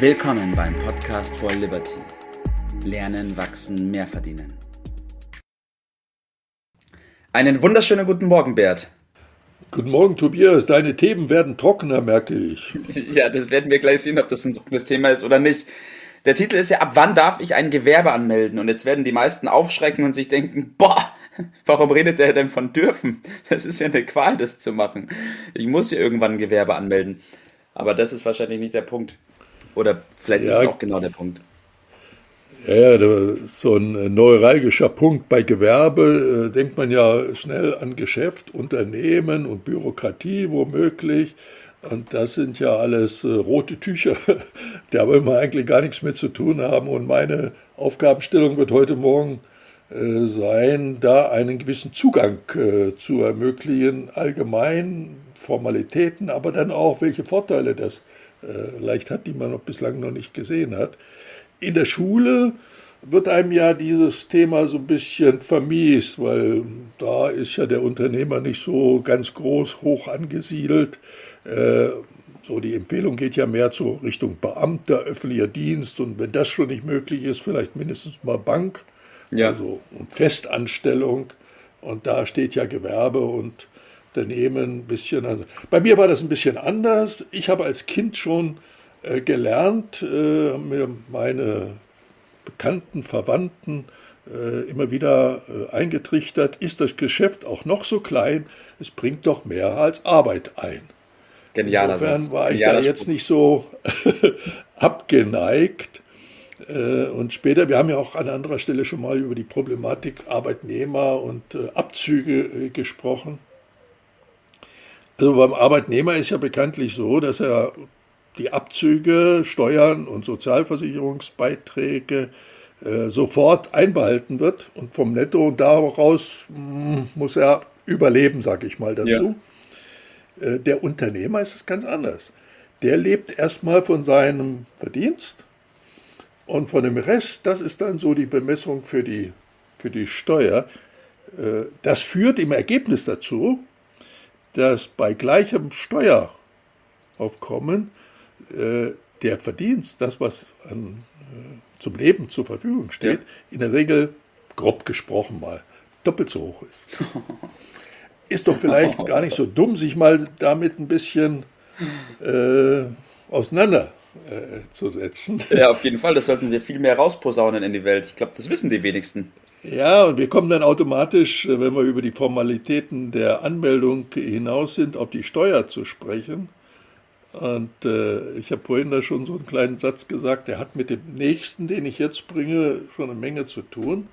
Willkommen beim Podcast for Liberty. Lernen, wachsen, mehr verdienen. Einen wunderschönen guten Morgen, Bert. Guten Morgen, Tobias. Deine Themen werden trockener, merke ich. Ja, das werden wir gleich sehen, ob das ein trockenes Thema ist oder nicht. Der Titel ist ja, ab wann darf ich ein Gewerbe anmelden? Und jetzt werden die meisten aufschrecken und sich denken, boah, warum redet der denn von dürfen? Das ist ja eine Qual, das zu machen. Ich muss ja irgendwann ein Gewerbe anmelden. Aber das ist wahrscheinlich nicht der Punkt. Oder vielleicht ja, ist es auch genau der Punkt. Ja, so ein neuralgischer Punkt bei Gewerbe, äh, denkt man ja schnell an Geschäft, Unternehmen und Bürokratie womöglich. Und das sind ja alles äh, rote Tücher. Da wollen wir eigentlich gar nichts mit zu tun haben. Und meine Aufgabenstellung wird heute Morgen äh, sein, da einen gewissen Zugang äh, zu ermöglichen, allgemein Formalitäten, aber dann auch, welche Vorteile das äh, leicht hat, die man noch bislang noch nicht gesehen hat. In der Schule wird einem ja dieses Thema so ein bisschen vermiest, weil da ist ja der Unternehmer nicht so ganz groß hoch angesiedelt. Äh, so die Empfehlung geht ja mehr zur Richtung Beamter, öffentlicher Dienst und wenn das schon nicht möglich ist, vielleicht mindestens mal Bank, ja. also und Festanstellung. Und da steht ja Gewerbe und Unternehmen ein bisschen. Also bei mir war das ein bisschen anders. Ich habe als Kind schon äh, gelernt, äh, mir meine Bekannten, Verwandten äh, immer wieder äh, eingetrichtert, ist das Geschäft auch noch so klein, es bringt doch mehr als Arbeit ein. Genialer Insofern Satz. war ich Genialer da jetzt Spruch. nicht so abgeneigt. Äh, und später, wir haben ja auch an anderer Stelle schon mal über die Problematik Arbeitnehmer und äh, Abzüge gesprochen. Also beim Arbeitnehmer ist ja bekanntlich so, dass er die Abzüge, Steuern und Sozialversicherungsbeiträge äh, sofort einbehalten wird und vom Netto und daraus mh, hm, muss er überleben, sage ich mal dazu. Ja. Äh, der Unternehmer ist es ganz anders. Der lebt erstmal von seinem Verdienst und von dem Rest, das ist dann so die Bemessung für die, für die Steuer. Äh, das führt im Ergebnis dazu, dass bei gleichem Steueraufkommen äh, der Verdienst, das, was an, äh, zum Leben zur Verfügung steht, ja. in der Regel, grob gesprochen mal, doppelt so hoch ist. ist doch vielleicht gar nicht so dumm, sich mal damit ein bisschen äh, auseinanderzusetzen. Ja, auf jeden Fall. Das sollten wir viel mehr rausposaunen in die Welt. Ich glaube, das wissen die wenigsten. Ja, und wir kommen dann automatisch, äh, wenn wir über die Formalitäten der Anmeldung hinaus sind, auf die Steuer zu sprechen. Und äh, ich habe vorhin da schon so einen kleinen Satz gesagt, der hat mit dem nächsten, den ich jetzt bringe, schon eine Menge zu tun.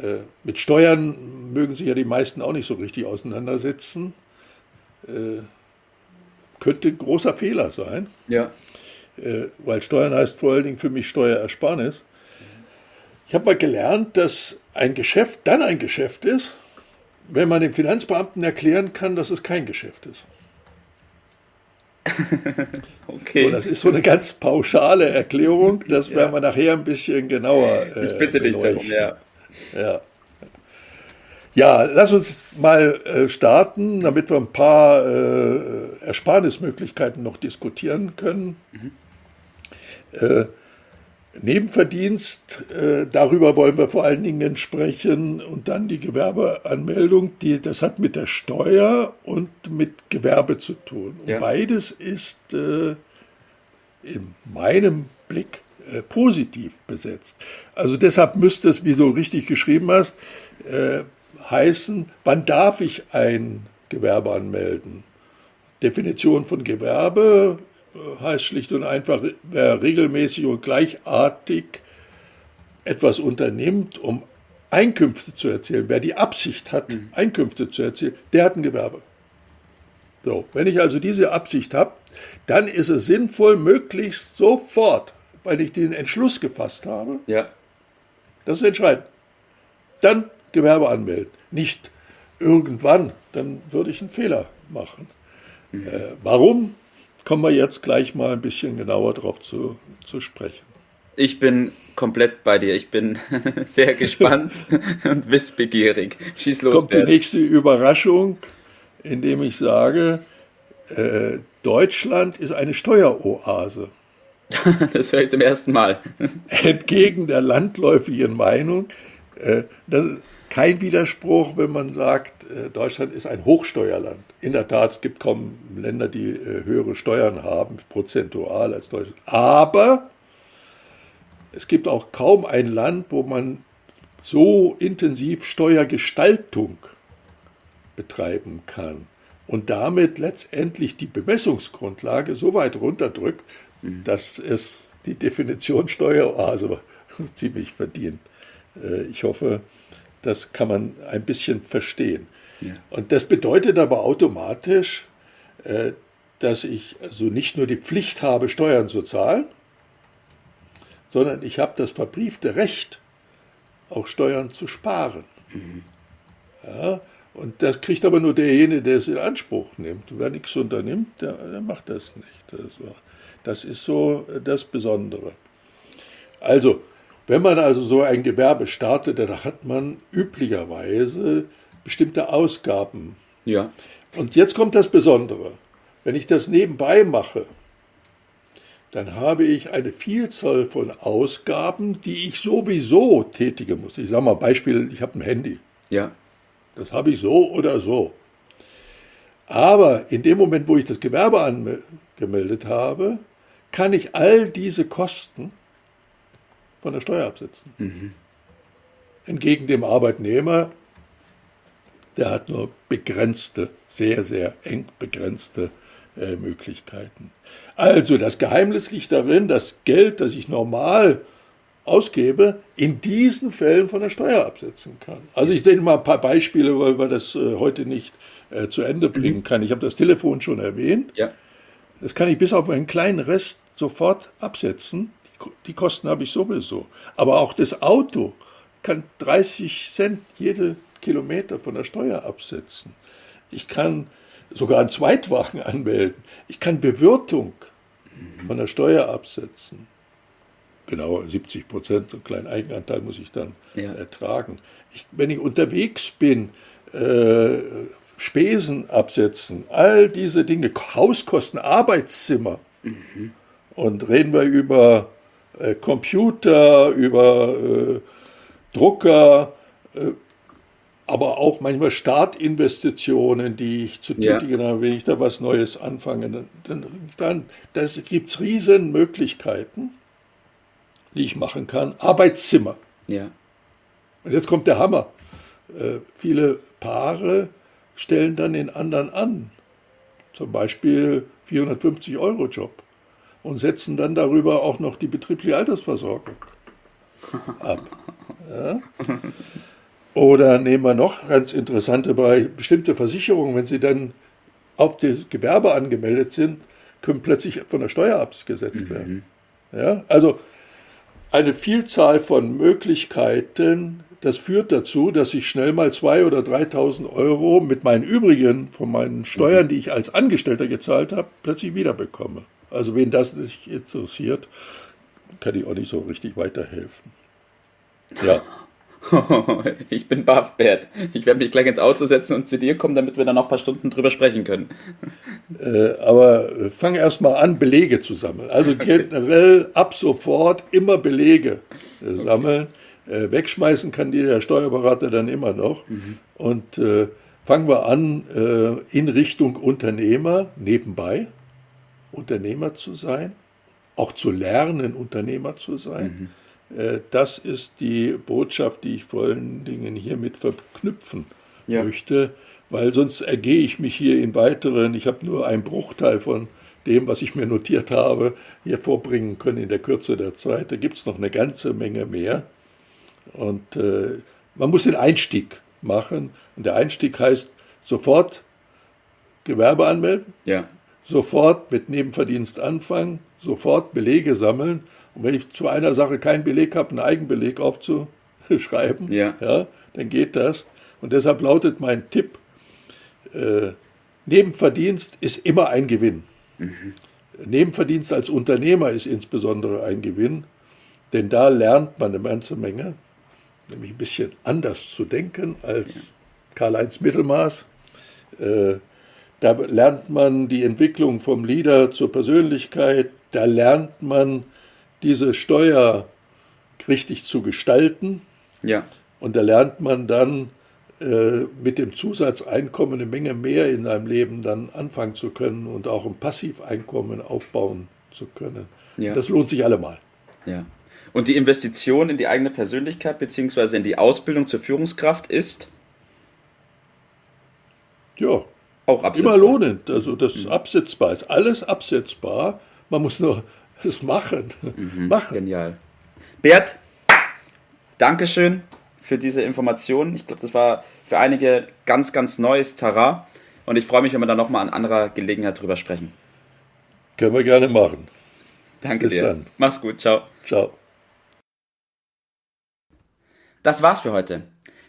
Äh, mit Steuern mögen sich ja die meisten auch nicht so richtig auseinandersetzen. Äh, könnte ein großer Fehler sein. Ja. Äh, weil Steuern heißt vor allen Dingen für mich Steuerersparnis. Ich habe mal gelernt, dass ein Geschäft dann ein Geschäft ist, wenn man dem Finanzbeamten erklären kann, dass es kein Geschäft ist. okay. So, das ist so eine ganz pauschale Erklärung. Das ja. werden wir nachher ein bisschen genauer. Äh, ich bitte dich darum, ja. ja. Ja, lass uns mal äh, starten, damit wir ein paar äh, Ersparnismöglichkeiten noch diskutieren können. Mhm. Nebenverdienst, äh, darüber wollen wir vor allen Dingen sprechen und dann die Gewerbeanmeldung, die, das hat mit der Steuer und mit Gewerbe zu tun. Ja. beides ist äh, in meinem Blick äh, positiv besetzt. Also deshalb müsste es, wie du richtig geschrieben hast, äh, heißen, wann darf ich ein Gewerbe anmelden? Definition von Gewerbe heißt schlicht und einfach, wer regelmäßig und gleichartig etwas unternimmt, um Einkünfte zu erzielen, wer die Absicht hat, mhm. Einkünfte zu erzielen, der hat ein Gewerbe. So, wenn ich also diese Absicht habe, dann ist es sinnvoll, möglichst sofort, weil ich den Entschluss gefasst habe, ja. das ist entscheidend, dann Gewerbe anmelden. Nicht irgendwann, dann würde ich einen Fehler machen. Mhm. Äh, warum? Kommen wir jetzt gleich mal ein bisschen genauer drauf zu, zu sprechen. Ich bin komplett bei dir. Ich bin sehr gespannt und wissbegierig. Schieß los. Kommt Bert. die nächste Überraschung, indem ich sage, äh, Deutschland ist eine Steueroase. das höre ich zum ersten Mal. Entgegen der landläufigen Meinung, äh, das kein Widerspruch, wenn man sagt, äh, Deutschland ist ein Hochsteuerland. In der Tat, es gibt kaum Länder, die äh, höhere Steuern haben, prozentual als Deutschland. Aber es gibt auch kaum ein Land, wo man so intensiv Steuergestaltung betreiben kann und damit letztendlich die Bemessungsgrundlage so weit runterdrückt, dass es die Definition Steueroase ziemlich verdient. Äh, ich hoffe, das kann man ein bisschen verstehen. Ja. Und das bedeutet aber automatisch, äh, dass ich also nicht nur die Pflicht habe, Steuern zu zahlen, sondern ich habe das verbriefte Recht, auch Steuern zu sparen. Mhm. Ja, und das kriegt aber nur derjenige, der es in Anspruch nimmt. Wer nichts unternimmt, der, der macht das nicht. Das, das ist so das Besondere. Also, wenn man also so ein Gewerbe startet, dann hat man üblicherweise bestimmte Ausgaben. Ja. Und jetzt kommt das Besondere. Wenn ich das nebenbei mache, dann habe ich eine Vielzahl von Ausgaben, die ich sowieso tätigen muss. Ich sage mal Beispiel, ich habe ein Handy. Ja. Das habe ich so oder so. Aber in dem Moment, wo ich das Gewerbe angemeldet habe, kann ich all diese Kosten von der Steuer absetzen. Mhm. Entgegen dem Arbeitnehmer, der hat nur begrenzte, sehr, sehr eng begrenzte äh, Möglichkeiten. Also das Geheimnis liegt darin, das Geld, das ich normal ausgebe, in diesen Fällen von der Steuer absetzen kann. Also ich nenne mal ein paar Beispiele, weil wir das äh, heute nicht äh, zu Ende mhm. bringen mhm. kann. Ich habe das Telefon schon erwähnt. Ja. Das kann ich bis auf einen kleinen Rest sofort absetzen. Die, Kosten habe ich sowieso. Aber auch das Auto kann 30 Cent jede Kilometer von der Steuer absetzen. Ich kann sogar einen Zweitwagen anmelden. Ich kann Bewirtung von der Steuer absetzen. Genau 70 Prozent, einen kleinen Eigenanteil muss ich dann ja. ertragen. Ich, wenn ich unterwegs bin, äh, Spesen absetzen, all diese Dinge, Hauskosten, Arbeitszimmer. Mhm. Und reden wir über äh, Computer, über äh, Drucker, äh, aber auch manchmal Startinvestitionen, die ich zu tätigen ja. habe, wenn ich da was Neues anfange. Dann, dann, dann gibt es riesen Möglichkeiten, die ich machen kann. Arbeitszimmer. Ja. Und jetzt kommt der Hammer. Äh, viele Paare stellen dann den anderen an. Zum Beispiel 450 Euro Job. Und setzen dann darüber auch noch die betriebliche Altersversorgung ab. Ja? Oder nehmen wir noch ganz interessante bei bestimmte Versicherungen, wenn sie dann auf das Gewerbe angemeldet sind, können plötzlich von der Steuer abgesetzt mhm. werden. Ja, also eine Vielzahl von Möglichkeiten, das führt dazu, dass ich schnell mal 2.000 oder 3.000 Euro mit meinen übrigen, von meinen Steuern, mhm. die ich als Angestellter gezahlt habe, plötzlich wiederbekomme. Also wen das nicht interessiert, kann ich auch nicht so richtig weiterhelfen. Ja. ich bin baff, Bert. Ich werde mich gleich ins Auto setzen und zu dir kommen, damit wir dann noch ein paar Stunden drüber sprechen können. Äh, aber fang erst mal an, Belege zu sammeln. Also generell ab sofort immer Belege äh, sammeln. Okay. Äh, wegschmeißen kann die der Steuerberater dann immer noch. Mhm. Und äh, fangen wir an, äh, in Richtung Unternehmer nebenbei Unternehmer zu sein, auch zu lernen, Unternehmer zu sein. Mhm äh, das ist die Botschaft, die ich vor allen Dingen hiermit verknüpfen ja. möchte, weil sonst ergehe ich mich hier in weiteren, ich habe nur einen Bruchteil von dem, was ich mir notiert habe, hier vorbringen können in der Kürze der Zeit. Da gibt es noch eine ganze Menge mehr. Und äh, man muss den Einstieg machen. Und der Einstieg heißt sofort Gewerbe anmelden, ja. Sofort mit Nebenverdienst anfangen, sofort Belege sammeln und wenn ich zu einer Sache keinen Beleg habe, einen Eigenbeleg aufzuschreiben, ja. Ja, dann geht das. Und deshalb lautet mein Tipp, äh, Nebenverdienst ist immer ein Gewinn. Mhm. Nebenverdienst als Unternehmer ist insbesondere ein Gewinn, denn da lernt man eine ganze Menge, nämlich ein bisschen anders zu denken als ja. Karl-Heinz Mittelmaß. Äh, Da lernt man die Entwicklung vom Leader zur Persönlichkeit, da lernt man diese Steuer richtig zu gestalten. Ja. Und da lernt man dann äh, mit dem Zusatzeinkommen eine Menge mehr in seinem Leben dann anfangen zu können und auch ein Passiveinkommen aufbauen zu können. Ja. Das lohnt sich allemal. Ja. Und die Investition in die eigene Persönlichkeit bzw. in die Ausbildung zur Führungskraft ist? Ja, auch absetzbar. Immer lohnend. Also das ist mhm. absetzbar ist. Alles absetzbar. Man muss nur es machen. Mhm. machen. Genial. Bert, Dankeschön für diese Informationen. Ich glaube, das war für einige ganz, ganz neues Terrain. Und ich freue mich, wenn wir da nochmal an anderer Gelegenheit drüber sprechen. Können wir gerne machen. Danke Bis dir. Dann. Mach's gut. Ciao. Ciao. Das war's für heute.